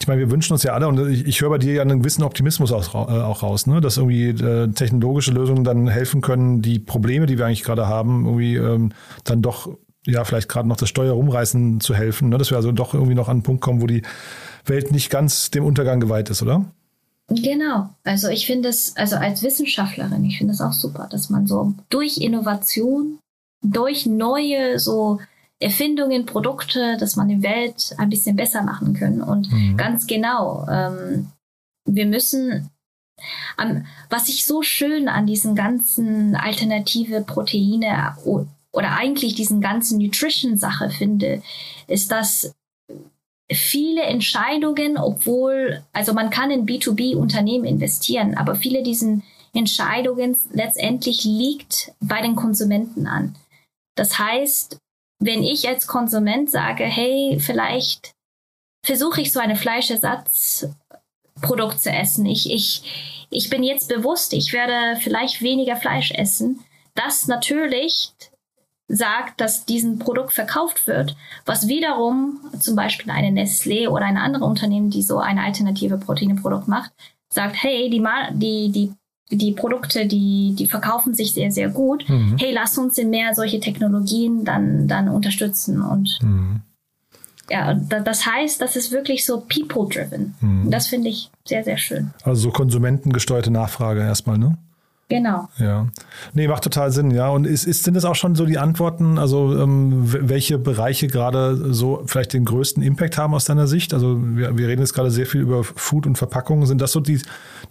ich meine, wir wünschen uns ja alle, und ich, ich höre bei dir ja einen gewissen Optimismus auch, äh, auch raus, ne? dass irgendwie äh, technologische Lösungen dann helfen können, die Probleme, die wir eigentlich gerade haben, irgendwie ähm, dann doch, ja, vielleicht gerade noch das Steuer rumreißen zu helfen, ne? dass wir also doch irgendwie noch an einen Punkt kommen, wo die Welt nicht ganz dem Untergang geweiht ist, oder? Genau. Also ich finde es, also als Wissenschaftlerin, ich finde es auch super, dass man so durch Innovation, durch neue so Erfindungen, Produkte, dass man die Welt ein bisschen besser machen können. Und mhm. ganz genau, ähm, wir müssen, ähm, was ich so schön an diesen ganzen alternative Proteine oder eigentlich diesen ganzen Nutrition-Sache finde, ist, dass viele Entscheidungen, obwohl, also man kann in B2B-Unternehmen investieren, aber viele diesen Entscheidungen letztendlich liegt bei den Konsumenten an. Das heißt, wenn ich als Konsument sage, hey, vielleicht versuche ich so eine Fleischersatzprodukt zu essen. Ich, ich, ich bin jetzt bewusst, ich werde vielleicht weniger Fleisch essen. Das natürlich sagt, dass diesen Produkt verkauft wird, was wiederum zum Beispiel eine Nestlé oder ein anderes Unternehmen, die so eine alternative Proteinprodukt macht, sagt, hey, die, die, die, die Produkte, die, die verkaufen sich sehr, sehr gut. Mhm. Hey, lass uns in mehr solche Technologien dann, dann unterstützen. Und mhm. ja, das heißt, das ist wirklich so people-driven. Mhm. Das finde ich sehr, sehr schön. Also so konsumentengesteuerte Nachfrage erstmal, ne? Genau. Ja. Nee, macht total Sinn, ja. Und ist, ist, sind es auch schon so die Antworten, also ähm, welche Bereiche gerade so vielleicht den größten Impact haben aus deiner Sicht? Also wir, wir reden jetzt gerade sehr viel über Food und Verpackungen. Sind das so die,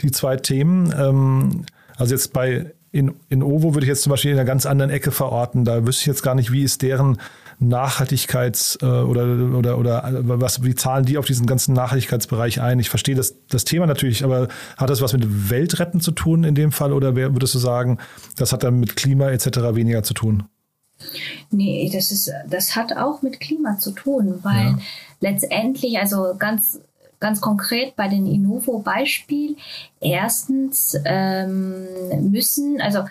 die zwei Themen? Ähm, also jetzt bei in, in Ovo würde ich jetzt zum Beispiel in einer ganz anderen Ecke verorten. Da wüsste ich jetzt gar nicht, wie ist deren Nachhaltigkeits- äh, oder, oder, oder was, wie zahlen die auf diesen ganzen Nachhaltigkeitsbereich ein? Ich verstehe das, das Thema natürlich, aber hat das was mit Weltretten zu tun in dem Fall oder wer, würdest du sagen, das hat dann mit Klima etc. weniger zu tun? Nee, das ist, das hat auch mit Klima zu tun, weil ja. letztendlich, also ganz, ganz konkret bei den Innovo-Beispiel, erstens ähm, müssen, also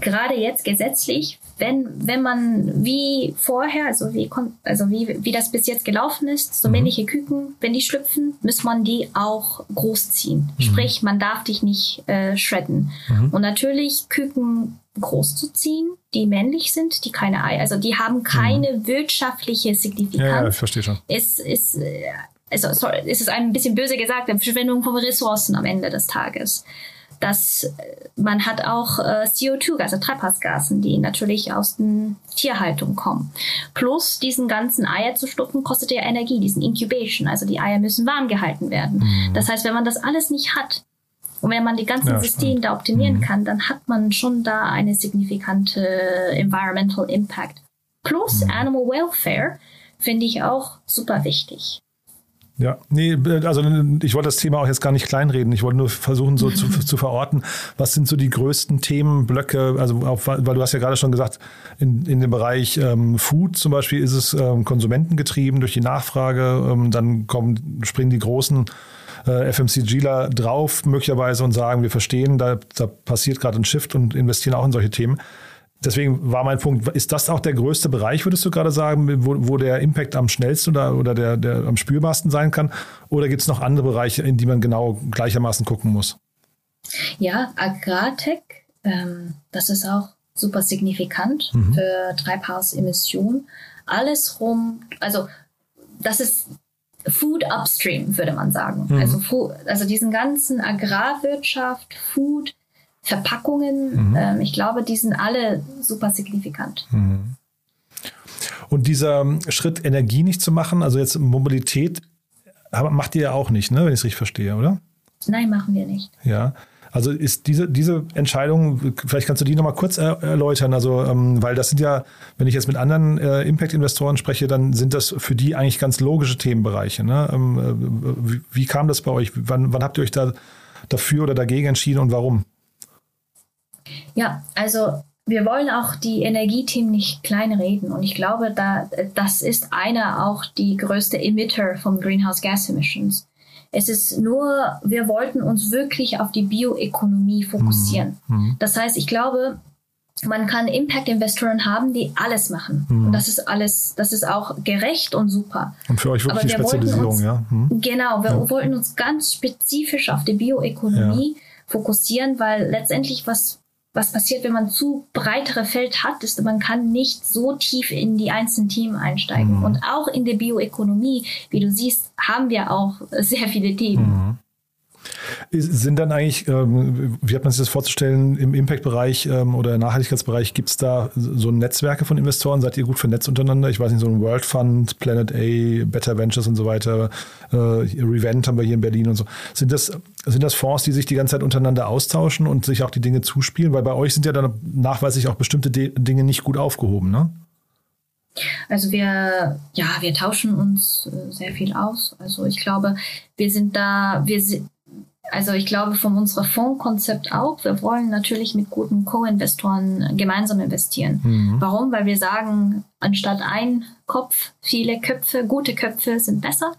gerade jetzt gesetzlich, wenn, wenn man wie vorher, also wie, also wie, wie das bis jetzt gelaufen ist, so mhm. männliche Küken, wenn die schlüpfen, muss man die auch großziehen. Mhm. Sprich, man darf dich nicht äh, shredden. Mhm. Und natürlich Küken groß zu ziehen, die männlich sind, die keine Eier, also die haben keine mhm. wirtschaftliche Signifikanz. Ja, ja, ich verstehe schon. Es ist, äh, also, sorry, es ist ein bisschen böse gesagt, eine Verschwendung von Ressourcen am Ende des Tages dass äh, man hat auch äh, CO2, also Treibhausgasen, die natürlich aus der Tierhaltung kommen. Plus diesen ganzen Eier zu stuppen, kostet ja Energie, diesen Incubation. Also die Eier müssen warm gehalten werden. Mhm. Das heißt, wenn man das alles nicht hat, und wenn man die ganzen ja, Systeme da optimieren mhm. kann, dann hat man schon da eine signifikante Environmental Impact. Plus mhm. Animal Welfare finde ich auch super wichtig. Ja, nee, also ich wollte das Thema auch jetzt gar nicht kleinreden. Ich wollte nur versuchen, so zu, (laughs) zu verorten, was sind so die größten Themenblöcke, also auch, weil du hast ja gerade schon gesagt, in, in dem Bereich ähm, Food zum Beispiel ist es ähm, konsumentengetrieben durch die Nachfrage, ähm, dann kommen, springen die großen äh, FMCGler drauf möglicherweise und sagen, wir verstehen, da, da passiert gerade ein Shift und investieren auch in solche Themen. Deswegen war mein Punkt, ist das auch der größte Bereich, würdest du gerade sagen, wo, wo der Impact am schnellsten oder, oder der, der am spürbarsten sein kann? Oder gibt es noch andere Bereiche, in die man genau gleichermaßen gucken muss? Ja, Agrartech, ähm, das ist auch super signifikant mhm. für Treibhausemissionen. Alles rum, also das ist Food Upstream, würde man sagen. Mhm. Also, also diesen ganzen Agrarwirtschaft, Food, Verpackungen. Mhm. Ähm, ich glaube, die sind alle super signifikant. Mhm. Und dieser Schritt, Energie nicht zu machen, also jetzt Mobilität, macht ihr ja auch nicht, ne, wenn ich es richtig verstehe, oder? Nein, machen wir nicht. Ja. Also ist diese, diese Entscheidung, vielleicht kannst du die nochmal kurz erläutern, also ähm, weil das sind ja, wenn ich jetzt mit anderen äh, Impact-Investoren spreche, dann sind das für die eigentlich ganz logische Themenbereiche. Ne? Ähm, äh, wie, wie, kam das bei euch? Wann, wann habt ihr euch da dafür oder dagegen entschieden und warum? Ja, also wir wollen auch die Energiethemen nicht kleinreden. Und ich glaube, da, das ist einer auch die größte Emitter von Greenhouse Gas Emissions. Es ist nur, wir wollten uns wirklich auf die Bioökonomie fokussieren. Mhm. mhm. Das heißt, ich glaube, man kann Impact-Investoren haben, die alles machen. Mhm. Und das ist alles, das ist auch gerecht und super. Und für euch wirklich die Spezialisierung, uns, ja. Mhm. Genau, wir ja. wollten uns ganz spezifisch auf die Bioökonomie ja. fokussieren, weil letztendlich was was passiert, wenn man zu breitere Feld hat, ist, man kann nicht so tief in die einzelnen Themen einsteigen. Mhm. Und auch in der Bioökonomie, wie du siehst, haben wir auch sehr viele Themen. Mhm. Sind dann eigentlich, ähm, wie hat man sich das vorzustellen, im Impact-Bereich ähm, oder Nachhaltigkeitsbereich, gibt es da so Netzwerke von Investoren? Seid ihr gut vernetzt untereinander? Ich weiß nicht, so ein World Fund, Planet A, Better Ventures und so weiter, äh, Revent haben wir hier in Berlin und so. Sind das, sind das Fonds, die sich die ganze Zeit untereinander austauschen und sich auch die Dinge zuspielen? Weil bei euch sind ja dann nachweislich auch bestimmte De Dinge nicht gut aufgehoben, ne? Also wir, ja, wir tauschen uns äh, sehr viel aus. Also ich glaube, wir sind da, wir sind, also ich glaube von unserem Fondskonzept auch, wir wollen natürlich mit guten Co-Investoren gemeinsam investieren. Mhm. Warum? Weil wir sagen, anstatt ein Kopf, viele Köpfe, gute Köpfe sind besser.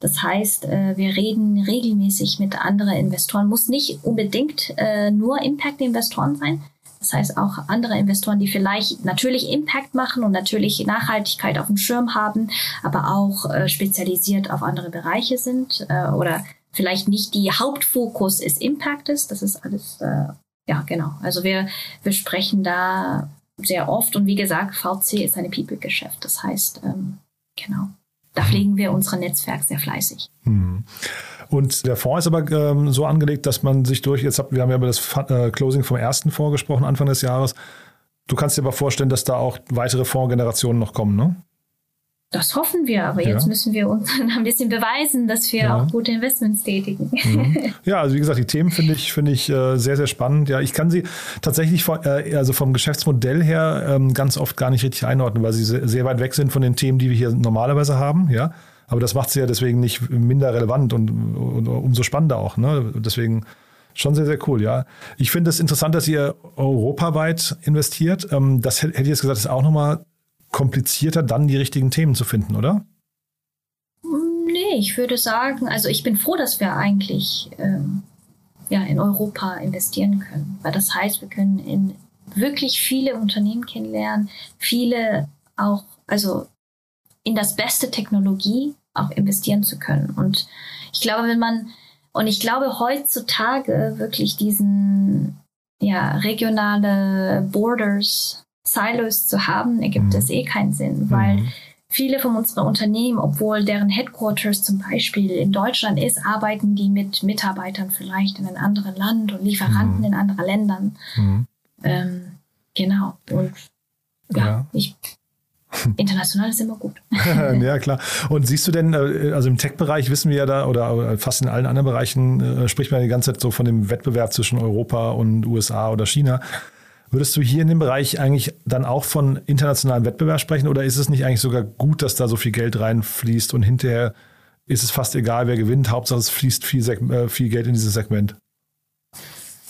Das heißt, äh, wir reden regelmäßig mit anderen Investoren. Muss nicht unbedingt äh, nur Impact-Investoren sein. Das heißt auch andere Investoren, die vielleicht natürlich Impact machen und natürlich Nachhaltigkeit auf dem Schirm haben, aber auch äh, spezialisiert auf andere Bereiche sind oder vielleicht nicht die Hauptfokus ist Impact ist. Das ist alles, äh, ja, genau. Also wir, wir sprechen da sehr oft und wie gesagt, VC ist ein People-Geschäft. Das heißt, ähm, genau, da pflegen wir unser Netzwerk sehr fleißig. Hm. Und der Fonds ist aber ähm, so angelegt, dass man sich durch, jetzt hab, wir haben ja über das äh, Closing vom ersten Fonds gesprochen, Anfang des Jahres. Du kannst dir aber vorstellen, dass da auch weitere Fondsgenerationen noch kommen, ne? Das hoffen wir, aber ja. jetzt müssen wir uns (laughs) ein bisschen beweisen, dass wir ja. auch gute Investments tätigen. Mhm. (laughs) Ja, also wie gesagt, die Themen finde ich, finde ich äh, sehr, sehr spannend. Ja, ich kann sie tatsächlich von, äh, also vom Geschäftsmodell her ähm, ganz oft gar nicht richtig einordnen, weil sie sehr weit weg sind von den Themen, die wir hier normalerweise haben. Ja, aber das macht sie ja deswegen nicht minder relevant und, und umso spannender auch. Ne? Deswegen schon sehr, sehr cool, ja. Ich finde es interessant, dass ihr europaweit investiert. Ähm, das hätte ich jetzt gesagt, ist auch nochmal komplizierter, dann die richtigen Themen zu finden, oder? Nee, ich würde sagen, also ich bin froh, dass wir eigentlich ähm, ja, in Europa investieren können. Weil das heißt, wir können in wirklich viele Unternehmen kennenlernen, viele auch, also in das beste Technologie auch investieren zu können. Und ich glaube, wenn man, und ich glaube heutzutage wirklich diesen ja, regionale Borders Silos zu haben, ergibt mhm. es eh keinen Sinn, weil mhm. viele von unseren Unternehmen, obwohl deren Headquarters zum Beispiel in Deutschland ist, arbeiten die mit Mitarbeitern vielleicht in einem anderen Land und Lieferanten mhm. in anderen Ländern. Mhm. Ähm, genau. Und ja, ja. ich International ist immer gut. (laughs) ja, klar. Und siehst du denn, äh, also im Tech-Bereich wissen wir ja da, oder fast in allen anderen Bereichen äh, spricht man die ganze Zeit so von dem Wettbewerb zwischen Europa und USA oder China. Würdest du hier in dem Bereich eigentlich dann auch von internationalem Wettbewerb sprechen oder ist es nicht eigentlich sogar gut, dass da so viel Geld reinfließt und hinterher ist es fast egal, wer gewinnt? Hauptsache es fließt viel, äh, viel Geld in dieses Segment.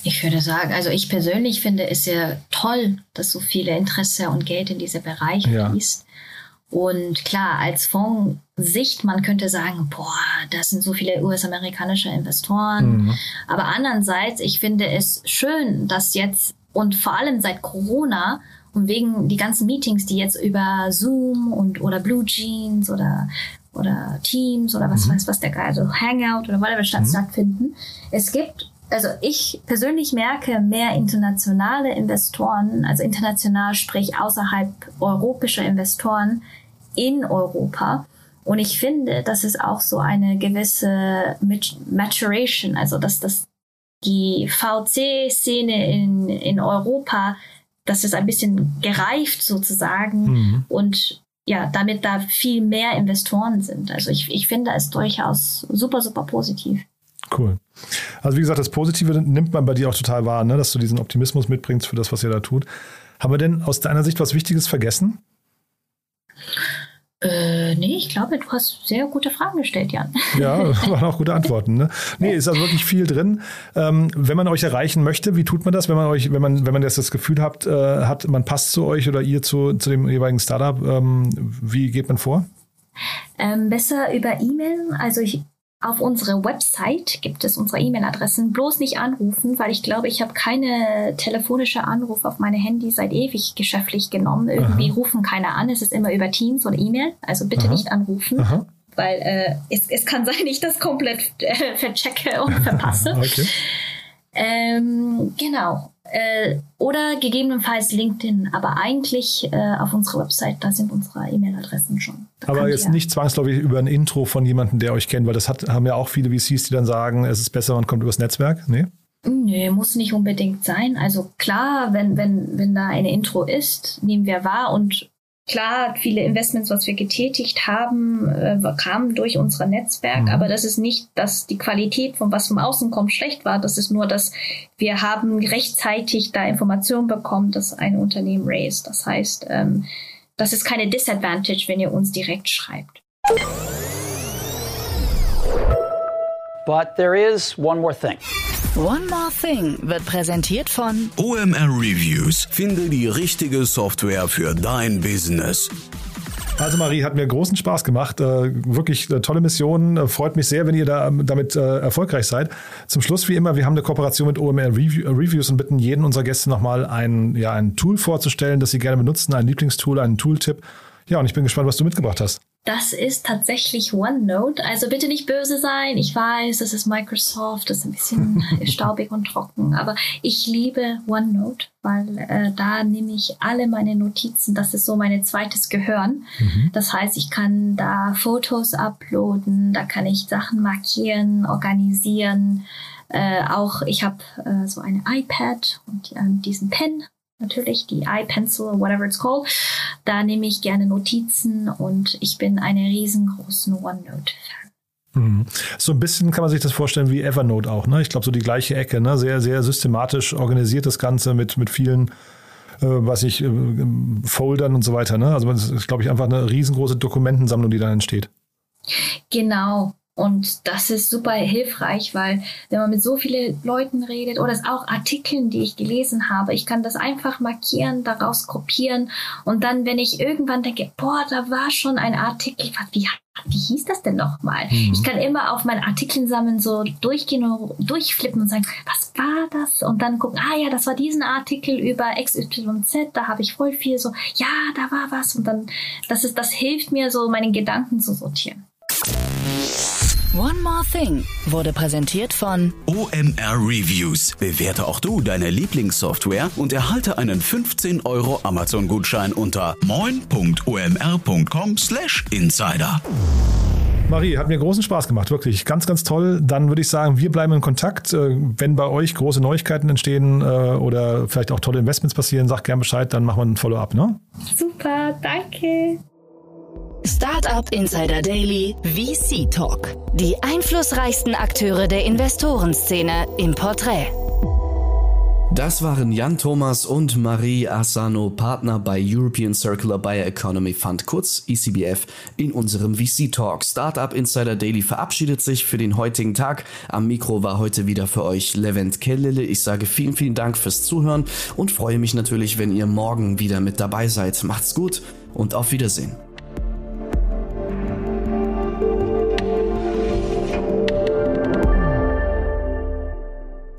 Ich würde sagen, also ich persönlich finde es sehr toll, dass so viele Interesse und Geld in diese Bereiche ja. fließt. Und klar, als Fondssicht, man könnte sagen, boah, das sind so viele US-amerikanische Investoren. Mhm. Aber andererseits, ich finde es schön, dass jetzt und vor allem seit Corona und wegen die ganzen Meetings, die jetzt über Zoom und oder Blue Jeans oder oder Teams oder was mhm. weiß was der Geil, also Hangout oder whatever statt, mhm. stattfinden. Es gibt, also ich persönlich merke mehr internationale Investoren, also international sprich außerhalb europäischer Investoren in Europa. Und ich finde, das ist auch so eine gewisse Maturation, also dass das die VC-Szene in, in Europa, das ist ein bisschen gereift sozusagen mhm. und ja, damit da viel mehr Investoren sind. Also ich, ich finde es durchaus super, super positiv. Cool. Also wie gesagt, das Positive nimmt man bei dir auch total wahr, ne? dass du diesen Optimismus mitbringst für das, was ihr da tut. Haben wir denn aus deiner Sicht was Wichtiges vergessen? Äh, nee, ich glaube, du hast sehr gute Fragen gestellt, Jan. Ja, (laughs) waren auch gute Antworten. Ne? Nee, ist also wirklich viel drin. Ähm, wenn man euch erreichen möchte, wie tut man das, wenn man euch, wenn man, wenn man jetzt das Gefühl habt, äh, hat, man passt zu euch oder ihr zu, zu dem jeweiligen Startup, ähm, wie geht man vor? Ähm, besser über E-Mail. Also ich, auf unserer Website gibt es unsere E-Mail-Adressen. Bloß nicht anrufen, weil ich glaube, ich habe keine telefonische Anruf auf meine Handy seit ewig geschäftlich genommen. Irgendwie Aha. rufen keiner an. Es ist immer über Teams oder E-Mail. Also bitte Aha. nicht anrufen. Aha. Weil äh, es, es kann sein, (laughs) ich das komplett äh, verchecke und verpasse. (laughs) okay. Ähm, genau. Äh, oder gegebenenfalls LinkedIn, aber eigentlich äh, auf unserer Website, da sind unsere E-Mail-Adressen schon. Da aber jetzt nicht zwangsläufig über ein Intro von jemandem, der euch kennt, weil das hat, haben ja auch viele VCs, die dann sagen, es ist besser, man kommt übers Netzwerk. Nee? Nee, muss nicht unbedingt sein. Also klar, wenn, wenn, wenn da eine Intro ist, nehmen wir wahr und Klar, viele Investments, was wir getätigt haben, äh, kamen durch unser Netzwerk, mhm. aber das ist nicht, dass die Qualität von was vom Außen kommt schlecht war. Das ist nur, dass wir haben rechtzeitig da Informationen bekommen, dass ein Unternehmen raised. Das heißt, ähm, das ist keine Disadvantage, wenn ihr uns direkt schreibt. But there is one more thing. One More Thing wird präsentiert von OMR Reviews. Finde die richtige Software für dein Business. Also Marie, hat mir großen Spaß gemacht. Äh, wirklich äh, tolle Mission. Äh, freut mich sehr, wenn ihr da ähm, damit erfolgreich seid. Zum Schluss, wie immer, wir haben eine Kooperation mit OMR Review, Reviews und bitten jeden unserer Gäste nochmal ein, ja, ein Tool vorzustellen, das sie gerne benutzen, ein Lieblingstool, einen Tooltip. Ja, und ich bin gespannt, was du mitgebracht hast. Das ist tatsächlich OneNote. Also bitte nicht böse sein. Ich weiß, das ist Microsoft, das ist ein bisschen (laughs) staubig und trocken. Aber ich liebe OneNote, weil äh, da nehme ich alle meine Notizen. Das ist so mein zweites Gehirn. Mhm. Das heißt, ich kann da Fotos uploaden, da kann ich Sachen markieren, organisieren. Äh, auch ich habe äh, so ein iPad und äh, diesen Pen natürlich, die iPencil, whatever it's called. Da nehme ich gerne Notizen und ich bin eine riesengroßen OneNote-Fan. Mhm. So ein bisschen kann man sich das vorstellen wie Evernote auch, ne? Ich glaube, so die gleiche Ecke, ne? Sehr, sehr systematisch organisiert das Ganze mit, mit vielen, äh, was ich, äh, Foldern und so weiter, ne? Also das ist, glaube ich, einfach eine riesengroße Dokumentensammlung, die da entsteht. Genau, und das ist super hilfreich, weil wenn man mit so vielen Leuten redet oder es auch Artikeln, die ich gelesen habe, ich kann das einfach markieren, daraus kopieren und dann, wenn ich irgendwann denke, boah, da war schon ein Artikel, wie, wie hieß das denn nochmal? Mhm. Ich kann immer auf meinen Artikeln sammeln, so durchgehen und durchflippen und sagen, was war das? Und dann gucken, ah ja, das war diesen Artikel über XYZ, da habe ich voll viel so, ja, da war was und dann, das ist, das hilft mir so, meine Gedanken zu sortieren. One More Thing wurde präsentiert von OMR Reviews. Bewerte auch du deine Lieblingssoftware und erhalte einen 15 Euro Amazon-Gutschein unter moin.omr.com/insider. Marie, hat mir großen Spaß gemacht, wirklich. Ganz, ganz toll. Dann würde ich sagen, wir bleiben in Kontakt. Äh, wenn bei euch große Neuigkeiten entstehen äh, oder vielleicht auch tolle Investments passieren, sagt gern Bescheid, dann machen wir ein Follow-up, ne? Super, danke. Startup Insider Daily VC Talk. Die einflussreichsten Akteure der Investorenszene im Porträt. Das waren Jan Thomas und Marie Asano, Partner bei European Circular Bioeconomy Fund, kurz ECBF, in unserem VC Talk. Startup Insider Daily verabschiedet sich für den heutigen Tag. Am Mikro war heute wieder für euch Levent Kellele. Ich sage vielen, vielen Dank fürs Zuhören und freue mich natürlich, wenn ihr morgen wieder mit dabei seid. Macht's gut und auf Wiedersehen.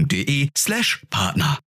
www.vodafone.de slash Partner.